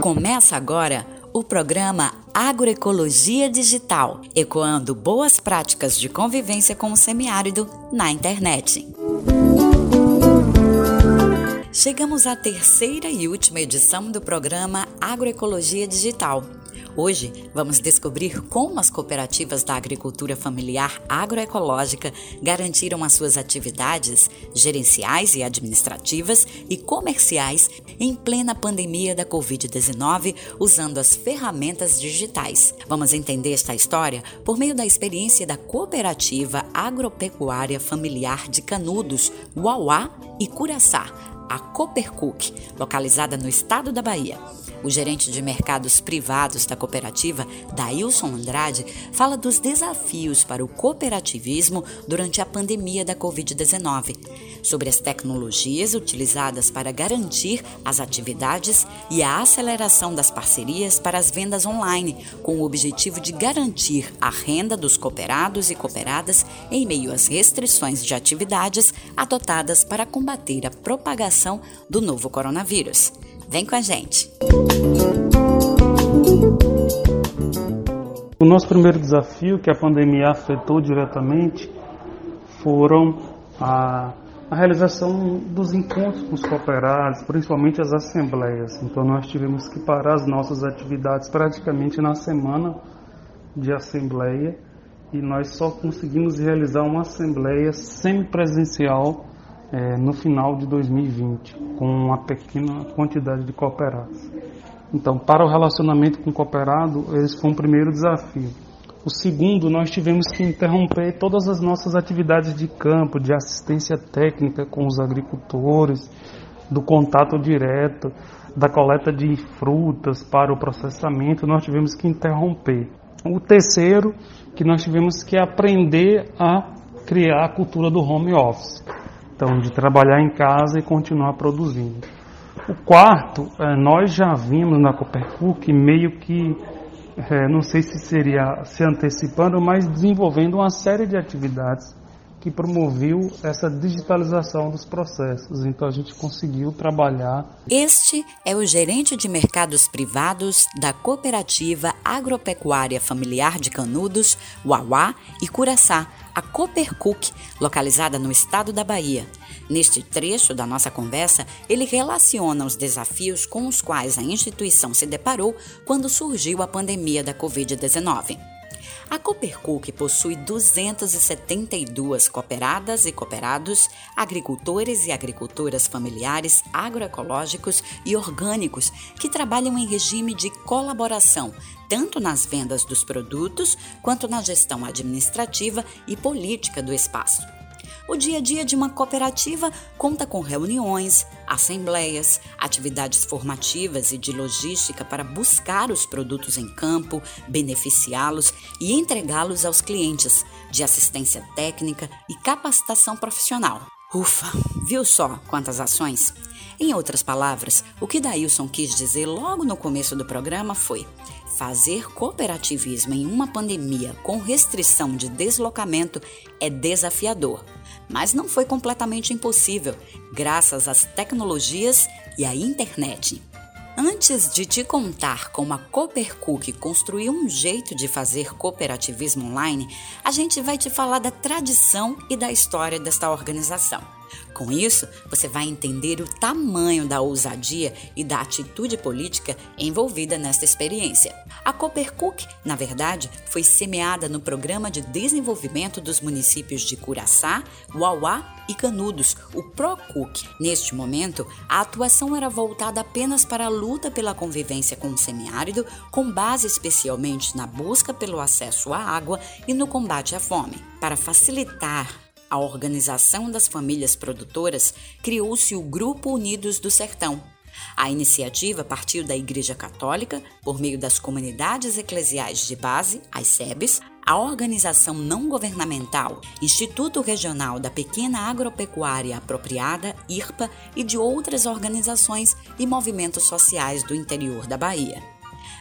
Começa agora o programa Agroecologia Digital, ecoando boas práticas de convivência com o semiárido na internet. Chegamos à terceira e última edição do programa Agroecologia Digital. Hoje vamos descobrir como as cooperativas da agricultura familiar agroecológica garantiram as suas atividades gerenciais e administrativas e comerciais em plena pandemia da Covid-19 usando as ferramentas digitais. Vamos entender esta história por meio da experiência da Cooperativa Agropecuária Familiar de Canudos, Uauá e Curaçá, a Coopercook, localizada no estado da Bahia. O gerente de mercados privados da cooperativa, Dailson Andrade, fala dos desafios para o cooperativismo durante a pandemia da Covid-19, sobre as tecnologias utilizadas para garantir as atividades e a aceleração das parcerias para as vendas online, com o objetivo de garantir a renda dos cooperados e cooperadas em meio às restrições de atividades adotadas para combater a propagação do novo coronavírus. Vem com a gente! O nosso primeiro desafio, que a pandemia afetou diretamente, foram a, a realização dos encontros com os cooperados, principalmente as assembleias. Então, nós tivemos que parar as nossas atividades praticamente na semana de assembleia e nós só conseguimos realizar uma assembleia semipresencial é, no final de 2020, com uma pequena quantidade de cooperados. Então, para o relacionamento com o cooperado, esse foi um primeiro desafio. O segundo, nós tivemos que interromper todas as nossas atividades de campo, de assistência técnica com os agricultores, do contato direto, da coleta de frutas para o processamento, nós tivemos que interromper. O terceiro, que nós tivemos que aprender a criar a cultura do home office. Então, de trabalhar em casa e continuar produzindo. O quarto, é, nós já vimos na Copercuc meio que, é, não sei se seria se antecipando, mas desenvolvendo uma série de atividades que promoveu essa digitalização dos processos. Então a gente conseguiu trabalhar. Este é o gerente de mercados privados da Cooperativa Agropecuária Familiar de Canudos, Uauá e Curaçá, a Coopercook, localizada no estado da Bahia. Neste trecho da nossa conversa, ele relaciona os desafios com os quais a instituição se deparou quando surgiu a pandemia da Covid-19. A Coopercook possui 272 cooperadas e cooperados, agricultores e agricultoras familiares agroecológicos e orgânicos que trabalham em regime de colaboração, tanto nas vendas dos produtos quanto na gestão administrativa e política do espaço. O dia a dia de uma cooperativa conta com reuniões, assembleias, atividades formativas e de logística para buscar os produtos em campo, beneficiá-los e entregá-los aos clientes, de assistência técnica e capacitação profissional. Ufa, viu só quantas ações? Em outras palavras, o que Dailson quis dizer logo no começo do programa foi: fazer cooperativismo em uma pandemia com restrição de deslocamento é desafiador mas não foi completamente impossível, graças às tecnologias e à internet. Antes de te contar como a Coopercook construiu um jeito de fazer cooperativismo online, a gente vai te falar da tradição e da história desta organização. Com isso, você vai entender o tamanho da ousadia e da atitude política envolvida nesta experiência. A Coopercook, na verdade, foi semeada no Programa de Desenvolvimento dos Municípios de Curaçá, Uauá e Canudos, o PROCUC. Neste momento, a atuação era voltada apenas para a luta pela convivência com o semiárido, com base especialmente na busca pelo acesso à água e no combate à fome. Para facilitar a organização das famílias produtoras, criou-se o Grupo Unidos do Sertão. A iniciativa partiu da Igreja Católica, por meio das comunidades eclesiais de base, as SEBs, a organização não governamental Instituto Regional da Pequena Agropecuária Apropriada, IRPA, e de outras organizações e movimentos sociais do interior da Bahia.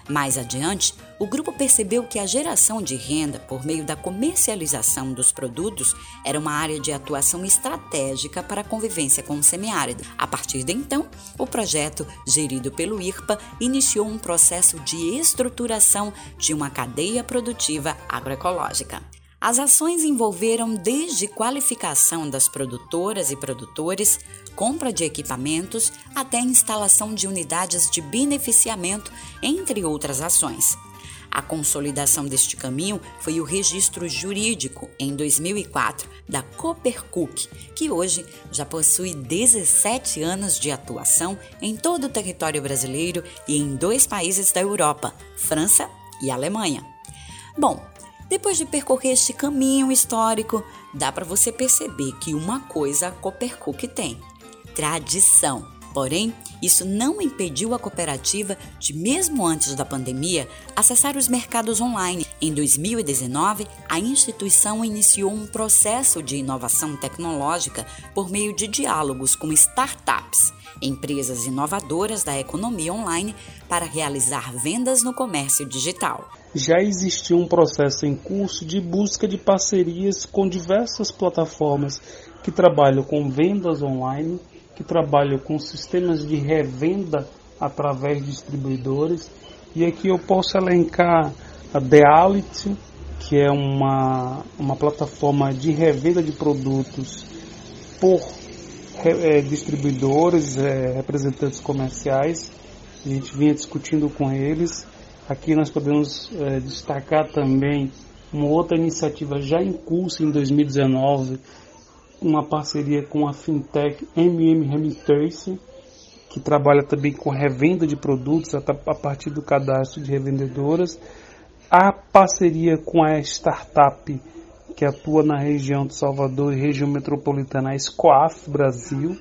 Mais adiante, o grupo percebeu que a geração de renda por meio da comercialização dos produtos era uma área de atuação estratégica para a convivência com o semiárido. A partir de então, o projeto, gerido pelo IRPA, iniciou um processo de estruturação de uma cadeia produtiva agroecológica. As ações envolveram desde qualificação das produtoras e produtores, compra de equipamentos, até instalação de unidades de beneficiamento, entre outras ações. A consolidação deste caminho foi o registro jurídico, em 2004, da Coopercook, que hoje já possui 17 anos de atuação em todo o território brasileiro e em dois países da Europa, França e Alemanha. Bom, depois de percorrer este caminho histórico, dá para você perceber que uma coisa a Coopercook tem: tradição. Porém, isso não impediu a cooperativa de, mesmo antes da pandemia, acessar os mercados online. Em 2019, a instituição iniciou um processo de inovação tecnológica por meio de diálogos com startups, empresas inovadoras da economia online, para realizar vendas no comércio digital já existia um processo em curso de busca de parcerias com diversas plataformas que trabalham com vendas online, que trabalham com sistemas de revenda através de distribuidores. E aqui eu posso elencar a Deality, que é uma, uma plataforma de revenda de produtos por é, distribuidores, é, representantes comerciais. A gente vinha discutindo com eles Aqui nós podemos é, destacar também uma outra iniciativa já em curso em 2019, uma parceria com a fintech MM Remittance, que trabalha também com revenda de produtos a partir do cadastro de revendedoras. A parceria com a startup que atua na região de Salvador e região metropolitana, a Scoaf Brasil,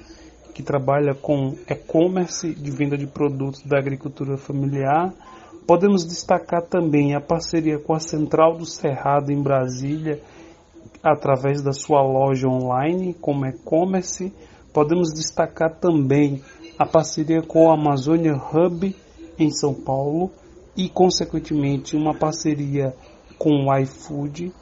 que trabalha com e-commerce de venda de produtos da agricultura familiar Podemos destacar também a parceria com a Central do Cerrado em Brasília, através da sua loja online, como e-commerce. Podemos destacar também a parceria com o Amazônia Hub em São Paulo e, consequentemente, uma parceria com o iFood.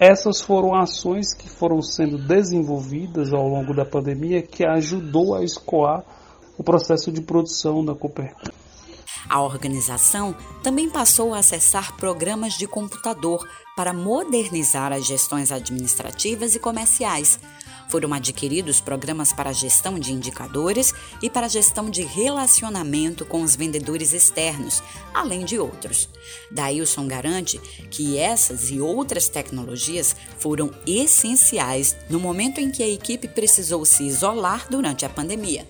Essas foram ações que foram sendo desenvolvidas ao longo da pandemia que ajudou a escoar o processo de produção da Copercus. A organização também passou a acessar programas de computador para modernizar as gestões administrativas e comerciais. Foram adquiridos programas para gestão de indicadores e para gestão de relacionamento com os vendedores externos, além de outros. Dailson garante que essas e outras tecnologias foram essenciais no momento em que a equipe precisou se isolar durante a pandemia.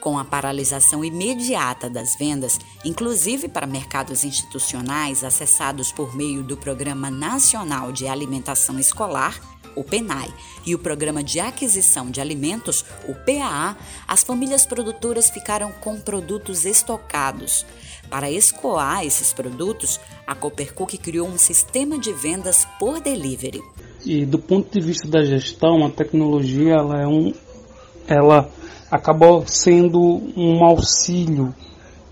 Com a paralisação imediata das vendas, inclusive para mercados institucionais acessados por meio do Programa Nacional de Alimentação Escolar, o PENAI, e o Programa de Aquisição de Alimentos, o PAA, as famílias produtoras ficaram com produtos estocados. Para escoar esses produtos, a Coopercook criou um sistema de vendas por delivery. E do ponto de vista da gestão, a tecnologia ela é um ela acabou sendo um auxílio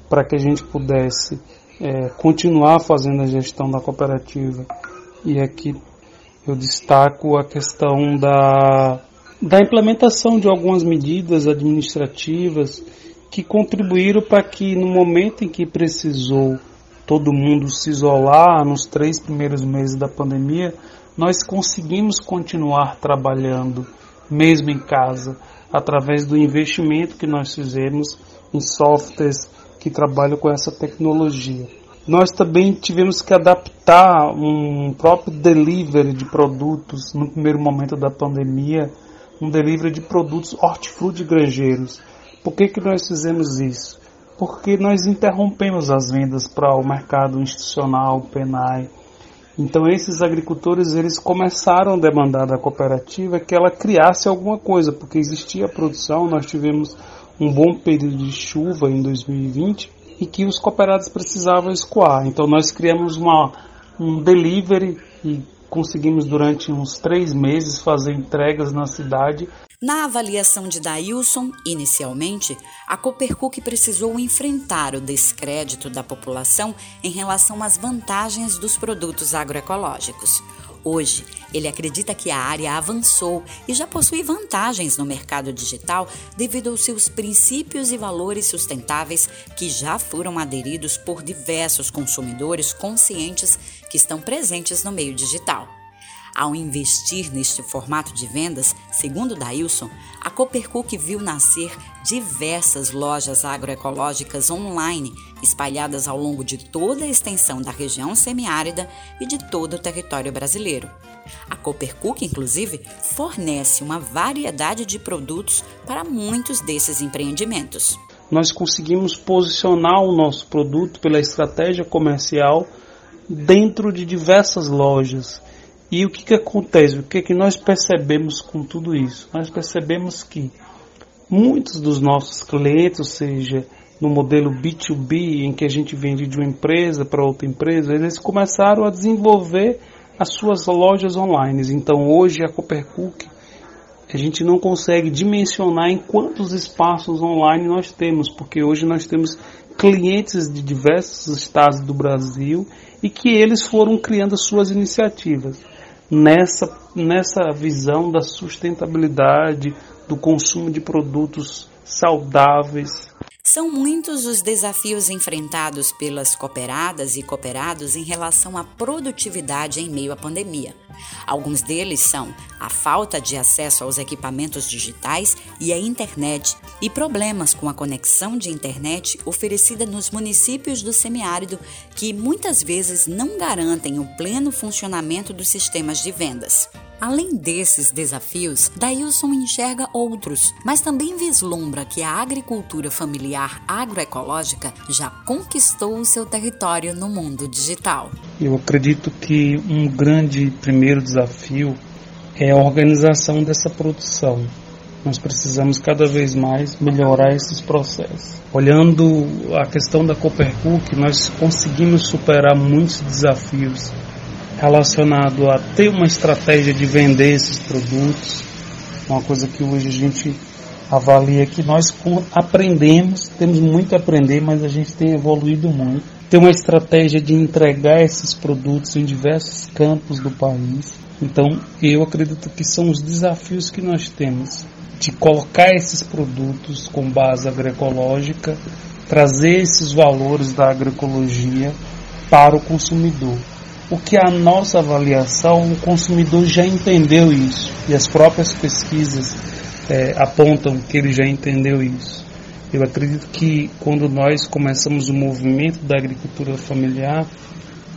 para que a gente pudesse é, continuar fazendo a gestão da cooperativa. E aqui eu destaco a questão da, da implementação de algumas medidas administrativas que contribuíram para que no momento em que precisou todo mundo se isolar nos três primeiros meses da pandemia, nós conseguimos continuar trabalhando mesmo em casa através do investimento que nós fizemos em softwares que trabalham com essa tecnologia. Nós também tivemos que adaptar um próprio delivery de produtos no primeiro momento da pandemia, um delivery de produtos hortifruti granjeiros. Por que, que nós fizemos isso? Porque nós interrompemos as vendas para o mercado institucional, PENAI, então esses agricultores eles começaram a demandar da cooperativa que ela criasse alguma coisa, porque existia produção, nós tivemos um bom período de chuva em 2020 e que os cooperados precisavam escoar. Então nós criamos uma, um delivery e conseguimos durante uns três meses fazer entregas na cidade. Na avaliação de Dailson, inicialmente, a Coopercook precisou enfrentar o descrédito da população em relação às vantagens dos produtos agroecológicos. Hoje, ele acredita que a área avançou e já possui vantagens no mercado digital devido aos seus princípios e valores sustentáveis que já foram aderidos por diversos consumidores conscientes que estão presentes no meio digital. Ao investir neste formato de vendas, segundo Dailson, a Coopercook viu nascer diversas lojas agroecológicas online espalhadas ao longo de toda a extensão da região semiárida e de todo o território brasileiro. A Coopercook, inclusive, fornece uma variedade de produtos para muitos desses empreendimentos. Nós conseguimos posicionar o nosso produto pela estratégia comercial dentro de diversas lojas e o que, que acontece? O que, que nós percebemos com tudo isso? Nós percebemos que muitos dos nossos clientes, ou seja, no modelo B2B, em que a gente vende de uma empresa para outra empresa, eles começaram a desenvolver as suas lojas online. Então hoje a Coopercook a gente não consegue dimensionar em quantos espaços online nós temos, porque hoje nós temos clientes de diversos estados do Brasil e que eles foram criando suas iniciativas nessa, nessa visão da sustentabilidade, do consumo de produtos saudáveis, são muitos os desafios enfrentados pelas cooperadas e cooperados em relação à produtividade em meio à pandemia. Alguns deles são a falta de acesso aos equipamentos digitais e à internet e problemas com a conexão de internet oferecida nos municípios do semiárido que muitas vezes não garantem o pleno funcionamento dos sistemas de vendas. Além desses desafios, Dailson enxerga outros, mas também vislumbra que a agricultura familiar agroecológica já conquistou o seu território no mundo digital. Eu acredito que um grande primeiro desafio é a organização dessa produção. Nós precisamos cada vez mais melhorar esses processos. Olhando a questão da Coopercook, nós conseguimos superar muitos desafios relacionado a ter uma estratégia de vender esses produtos, uma coisa que hoje a gente avalia que nós aprendemos, temos muito a aprender, mas a gente tem evoluído muito. Ter uma estratégia de entregar esses produtos em diversos campos do país. Então, eu acredito que são os desafios que nós temos de colocar esses produtos com base agroecológica, trazer esses valores da agroecologia para o consumidor porque a nossa avaliação, o consumidor já entendeu isso e as próprias pesquisas é, apontam que ele já entendeu isso. Eu acredito que quando nós começamos o movimento da agricultura familiar,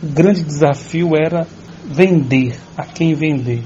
o grande desafio era vender, a quem vender.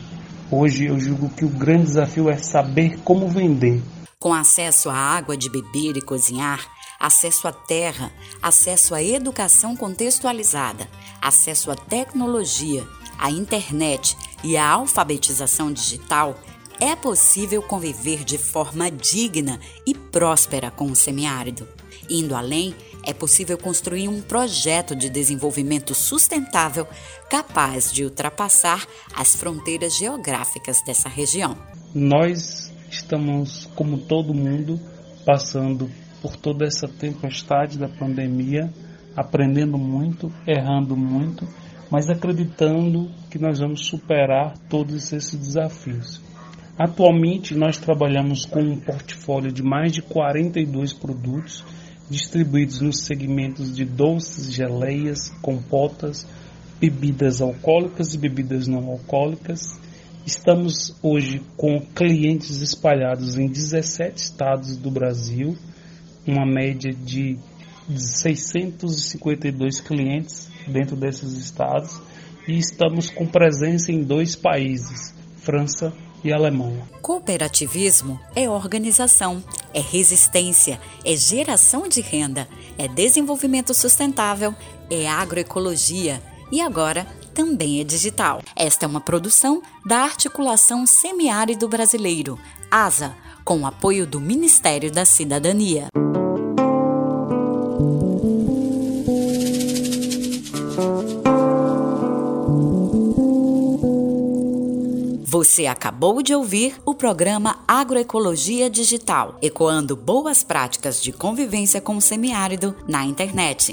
Hoje eu julgo que o grande desafio é saber como vender. Com acesso à água de beber e cozinhar, acesso à terra, acesso à educação contextualizada, acesso à tecnologia, à internet e à alfabetização digital, é possível conviver de forma digna e próspera com o semiárido. Indo além, é possível construir um projeto de desenvolvimento sustentável capaz de ultrapassar as fronteiras geográficas dessa região. Nós estamos, como todo mundo, passando por toda essa tempestade da pandemia, aprendendo muito, errando muito, mas acreditando que nós vamos superar todos esses desafios. Atualmente nós trabalhamos com um portfólio de mais de 42 produtos distribuídos nos segmentos de doces, geleias, compotas, bebidas alcoólicas e bebidas não alcoólicas. Estamos hoje com clientes espalhados em 17 estados do Brasil uma média de 652 clientes dentro desses estados e estamos com presença em dois países, França e Alemanha. Cooperativismo é organização, é resistência, é geração de renda, é desenvolvimento sustentável, é agroecologia e agora também é digital. Esta é uma produção da Articulação Semiárido Brasileiro, ASA, com o apoio do Ministério da Cidadania. Você acabou de ouvir o programa Agroecologia Digital, ecoando boas práticas de convivência com o semiárido na internet.